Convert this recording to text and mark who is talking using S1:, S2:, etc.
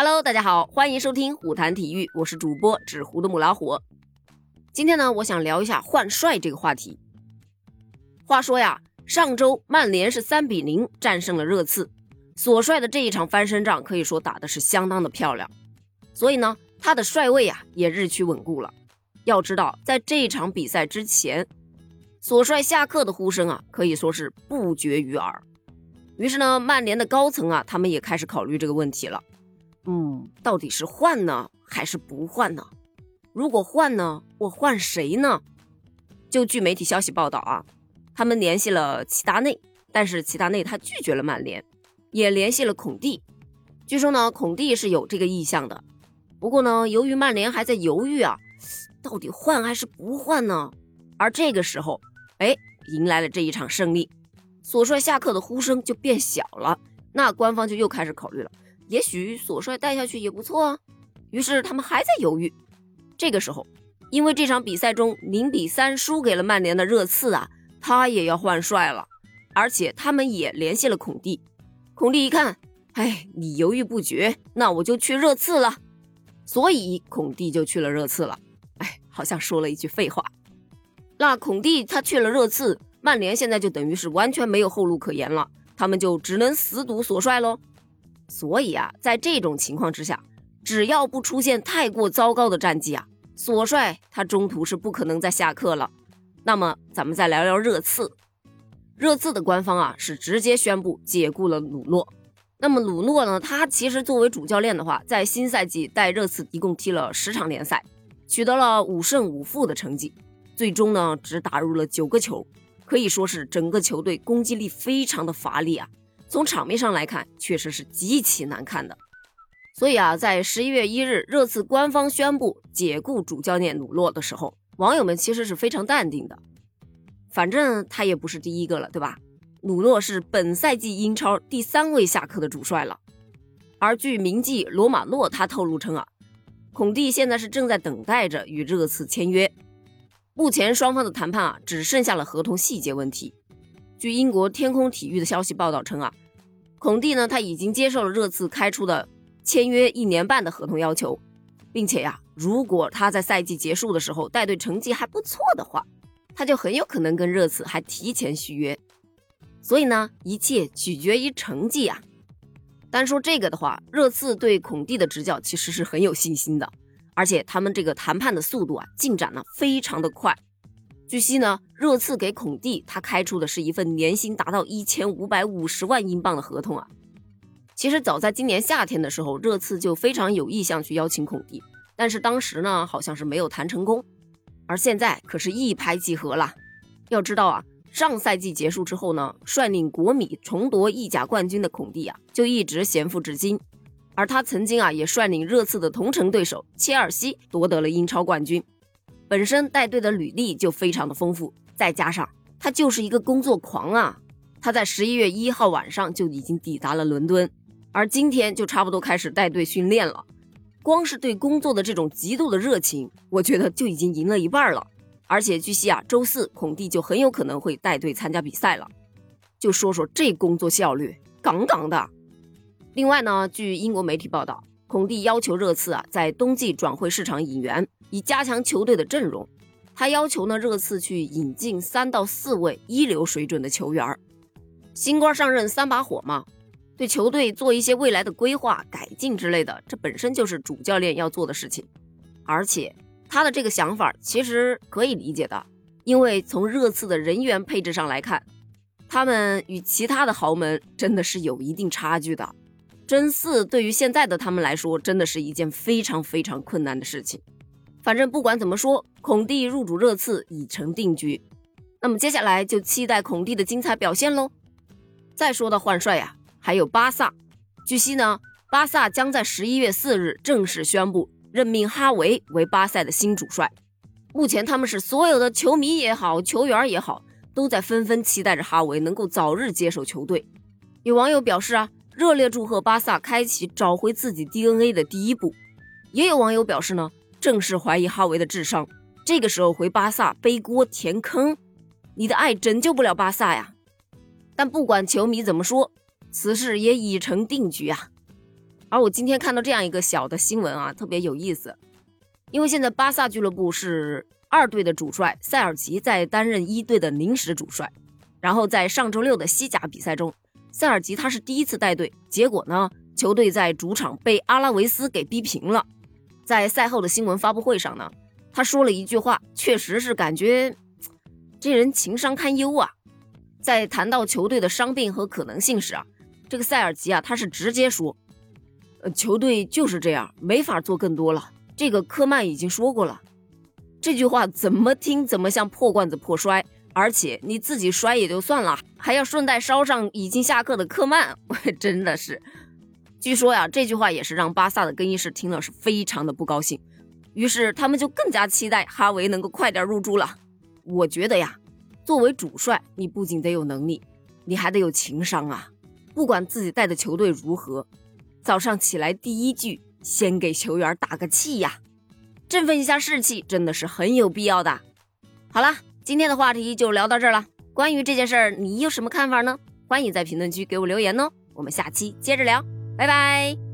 S1: Hello，大家好，欢迎收听虎谈体育，我是主播纸糊的母老虎。今天呢，我想聊一下换帅这个话题。话说呀，上周曼联是三比零战胜了热刺，所帅的这一场翻身仗可以说打的是相当的漂亮，所以呢，他的帅位啊也日趋稳固了。要知道，在这一场比赛之前，所帅下课的呼声啊可以说是不绝于耳。于是呢，曼联的高层啊，他们也开始考虑这个问题了。嗯，到底是换呢，还是不换呢？如果换呢，我换谁呢？就据媒体消息报道啊，他们联系了齐达内，但是齐达内他拒绝了曼联，也联系了孔蒂。据说呢，孔蒂是有这个意向的。不过呢，由于曼联还在犹豫啊，到底换还是不换呢？而这个时候，哎，迎来了这一场胜利，索帅下课的呼声就变小了，那官方就又开始考虑了。也许索帅带下去也不错啊。于是他们还在犹豫。这个时候，因为这场比赛中零比三输给了曼联的热刺啊，他也要换帅了。而且他们也联系了孔蒂。孔蒂一看，哎，你犹豫不决，那我就去热刺了。所以孔蒂就去了热刺了。哎，好像说了一句废话。那孔蒂他去了热刺，曼联现在就等于是完全没有后路可言了，他们就只能死赌索帅喽。所以啊，在这种情况之下，只要不出现太过糟糕的战绩啊，索帅他中途是不可能再下课了。那么，咱们再聊聊热刺。热刺的官方啊是直接宣布解雇了鲁诺。那么鲁诺呢，他其实作为主教练的话，在新赛季带热刺一共踢了十场联赛，取得了五胜五负的成绩，最终呢只打入了九个球，可以说是整个球队攻击力非常的乏力啊。从场面上来看，确实是极其难看的。所以啊，在十一月一日，热刺官方宣布解雇主教练鲁诺的时候，网友们其实是非常淡定的。反正他也不是第一个了，对吧？鲁诺是本赛季英超第三位下课的主帅了。而据名记罗马诺他透露称啊，孔蒂现在是正在等待着与热刺签约。目前双方的谈判啊，只剩下了合同细节问题。据英国天空体育的消息报道称啊，孔蒂呢他已经接受了热刺开出的签约一年半的合同要求，并且呀，如果他在赛季结束的时候带队成绩还不错的话，他就很有可能跟热刺还提前续约。所以呢，一切取决于成绩啊。单说这个的话，热刺对孔蒂的执教其实是很有信心的，而且他们这个谈判的速度啊，进展呢非常的快。据悉呢，热刺给孔蒂他开出的是一份年薪达到一千五百五十万英镑的合同啊。其实早在今年夏天的时候，热刺就非常有意向去邀请孔蒂，但是当时呢好像是没有谈成功。而现在可是一拍即合了。要知道啊，上赛季结束之后呢，率领国米重夺意甲冠军的孔蒂啊，就一直闲赋至今。而他曾经啊也率领热刺的同城对手切尔西夺得了英超冠军。本身带队的履历就非常的丰富，再加上他就是一个工作狂啊！他在十一月一号晚上就已经抵达了伦敦，而今天就差不多开始带队训练了。光是对工作的这种极度的热情，我觉得就已经赢了一半了。而且据悉啊，周四孔蒂就很有可能会带队参加比赛了。就说说这工作效率，杠杠的。另外呢，据英国媒体报道，孔蒂要求热刺啊在冬季转会市场引援。以加强球队的阵容，他要求呢热刺去引进三到四位一流水准的球员新官上任三把火嘛，对球队做一些未来的规划、改进之类的，这本身就是主教练要做的事情。而且他的这个想法其实可以理解的，因为从热刺的人员配置上来看，他们与其他的豪门真的是有一定差距的。争四对于现在的他们来说，真的是一件非常非常困难的事情。反正不管怎么说，孔蒂入主热刺已成定局。那么接下来就期待孔蒂的精彩表现喽。再说到换帅呀，还有巴萨。据悉呢，巴萨将在十一月四日正式宣布任命哈维为巴萨的新主帅。目前他们是所有的球迷也好，球员也好，都在纷纷期待着哈维能够早日接手球队。有网友表示啊，热烈祝贺巴萨开启找回自己 DNA 的第一步。也有网友表示呢。正式怀疑哈维的智商，这个时候回巴萨背锅填坑，你的爱拯救不了巴萨呀。但不管球迷怎么说，此事也已成定局啊。而我今天看到这样一个小的新闻啊，特别有意思，因为现在巴萨俱乐部是二队的主帅塞尔吉在担任一队的临时主帅，然后在上周六的西甲比赛中，塞尔吉他是第一次带队，结果呢，球队在主场被阿拉维斯给逼平了。在赛后的新闻发布会上呢，他说了一句话，确实是感觉这人情商堪忧啊。在谈到球队的伤病和可能性时啊，这个塞尔吉啊，他是直接说。呃，球队就是这样，没法做更多了。这个科曼已经说过了，这句话怎么听怎么像破罐子破摔，而且你自己摔也就算了，还要顺带捎上已经下课的科曼，真的是。据说呀，这句话也是让巴萨的更衣室听了是非常的不高兴，于是他们就更加期待哈维能够快点入住了。我觉得呀，作为主帅，你不仅得有能力，你还得有情商啊，不管自己带的球队如何。早上起来第一句，先给球员打个气呀，振奋一下士气，真的是很有必要的。好了，今天的话题就聊到这儿了。关于这件事儿，你有什么看法呢？欢迎在评论区给我留言哦。我们下期接着聊，拜拜。